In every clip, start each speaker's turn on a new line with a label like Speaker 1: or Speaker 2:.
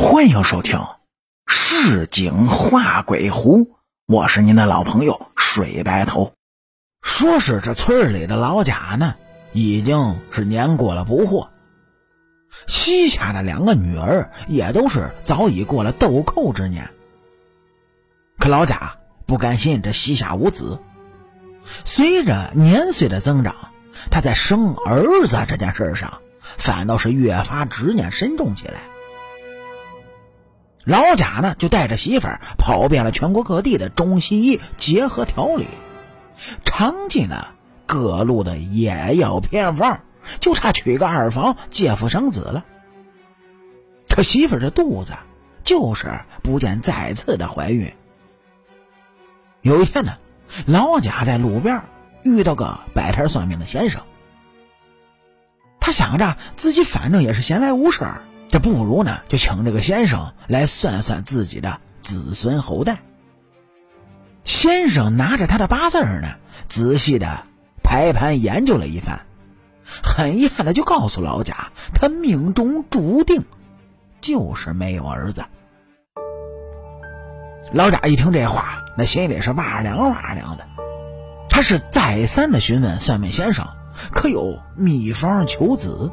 Speaker 1: 欢迎收听《市井画鬼狐》，我是您的老朋友水白头。说是这村里的老贾呢，已经是年过了不惑，膝下的两个女儿也都是早已过了豆蔻之年。可老贾不甘心这膝下无子，随着年岁的增长，他在生儿子这件事上，反倒是越发执念深重起来。老贾呢，就带着媳妇儿跑遍了全国各地的中西医结合调理，尝尽了各路的野药偏方，就差娶个二房借腹生子了。可媳妇儿这肚子就是不见再次的怀孕。有一天呢，老贾在路边遇到个摆摊算命的先生，他想着自己反正也是闲来无事儿。这不如呢，就请这个先生来算算自己的子孙后代。先生拿着他的八字呢，仔细的排盘研究了一番，很遗憾的就告诉老贾，他命中注定就是没有儿子。老贾一听这话，那心里是哇凉哇凉的，他是再三的询问算命先生，可有秘方求子？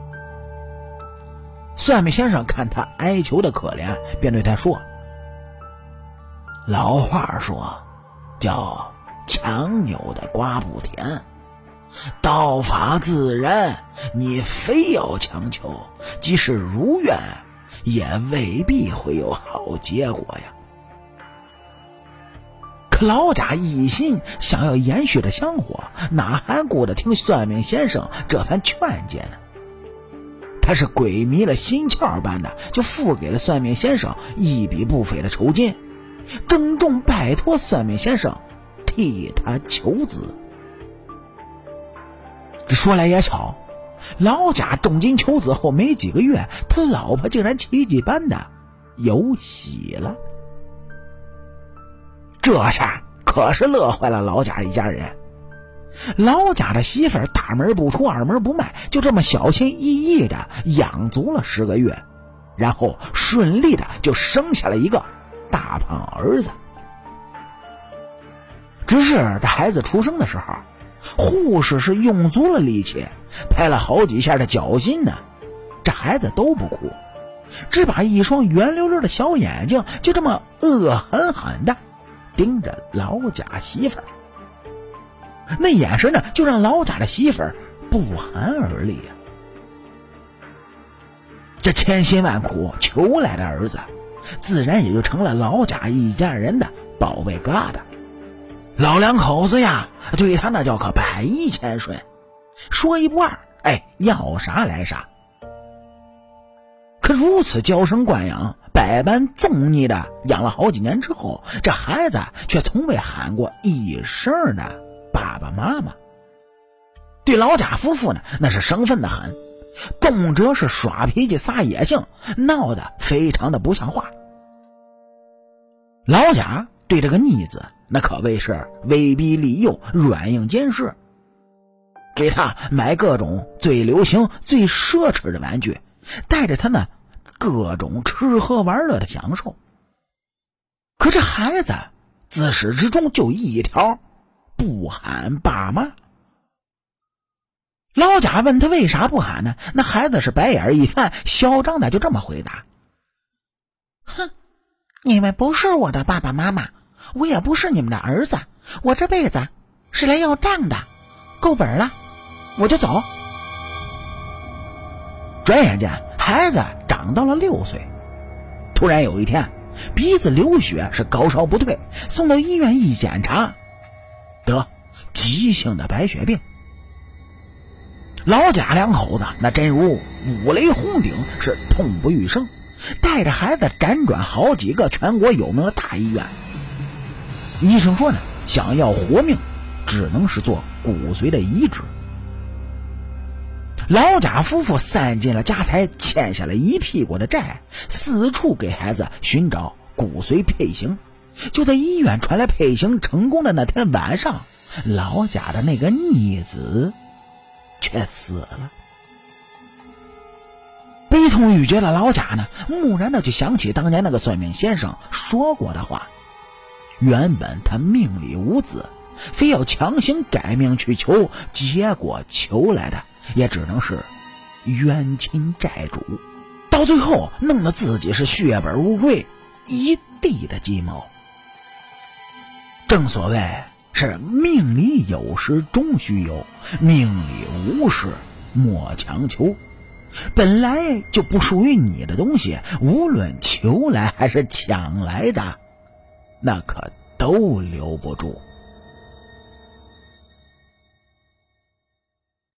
Speaker 1: 算命先生看他哀求的可怜，便对他说：“老话说，叫强扭的瓜不甜，道法自然，你非要强求，即使如愿，也未必会有好结果呀。”可老贾一心想要延续着香火，哪还顾得听算命先生这番劝解呢？他是鬼迷了心窍般的，就付给了算命先生一笔不菲的酬金，郑重拜托算命先生替他求子。这说来也巧，老贾重金求子后没几个月，他老婆竟然奇迹般的有喜了。这下可是乐坏了老贾一家人。老贾的媳妇儿大门不出二门不迈，就这么小心翼翼的养足了十个月，然后顺利的就生下了一个大胖儿子。只是这孩子出生的时候，护士是用足了力气，拍了好几下的脚心呢，这孩子都不哭，只把一双圆溜溜的小眼睛就这么恶狠狠的盯着老贾媳妇儿。那眼神呢，就让老贾的媳妇儿不寒而栗呀。这千辛万苦求来的儿子，自然也就成了老贾一家人的宝贝疙瘩。老两口子呀，对他那叫可百依千顺，说一不二，哎，要啥来啥。可如此娇生惯养、百般纵逆的养了好几年之后，这孩子却从未喊过一声的。爸爸妈妈对老贾夫妇呢，那是生分的很，动辄是耍脾气、撒野性，闹得非常的不像话。老贾对这个逆子，那可谓是威逼利诱、软硬兼施，给他买各种最流行、最奢侈的玩具，带着他呢各种吃喝玩乐的享受。可这孩子自始至终就一条。不喊爸妈。老贾问他为啥不喊呢？那孩子是白眼一翻，嚣张的就这么回答：“
Speaker 2: 哼，你们不是我的爸爸妈妈，我也不是你们的儿子，我这辈子是来要账的，够本了，我就走。”
Speaker 1: 转眼间，孩子长到了六岁。突然有一天，鼻子流血，是高烧不退，送到医院一检查。得急性的白血病，老贾两口子那真如五雷轰顶，是痛不欲生，带着孩子辗转好几个全国有名的大医院。医生说呢，想要活命，只能是做骨髓的移植。老贾夫妇散尽了家财，欠下了一屁股的债，四处给孩子寻找骨髓配型。就在医院传来配型成功的那天晚上，老贾的那个逆子却死了。悲痛欲绝的老贾呢，蓦然的就想起当年那个算命先生说过的话。原本他命里无子，非要强行改命去求，结果求来的也只能是冤亲债主，到最后弄得自己是血本无归，一地的鸡毛。正所谓是命里有时终须有，命里无时莫强求。本来就不属于你的东西，无论求来还是抢来的，那可都留不住。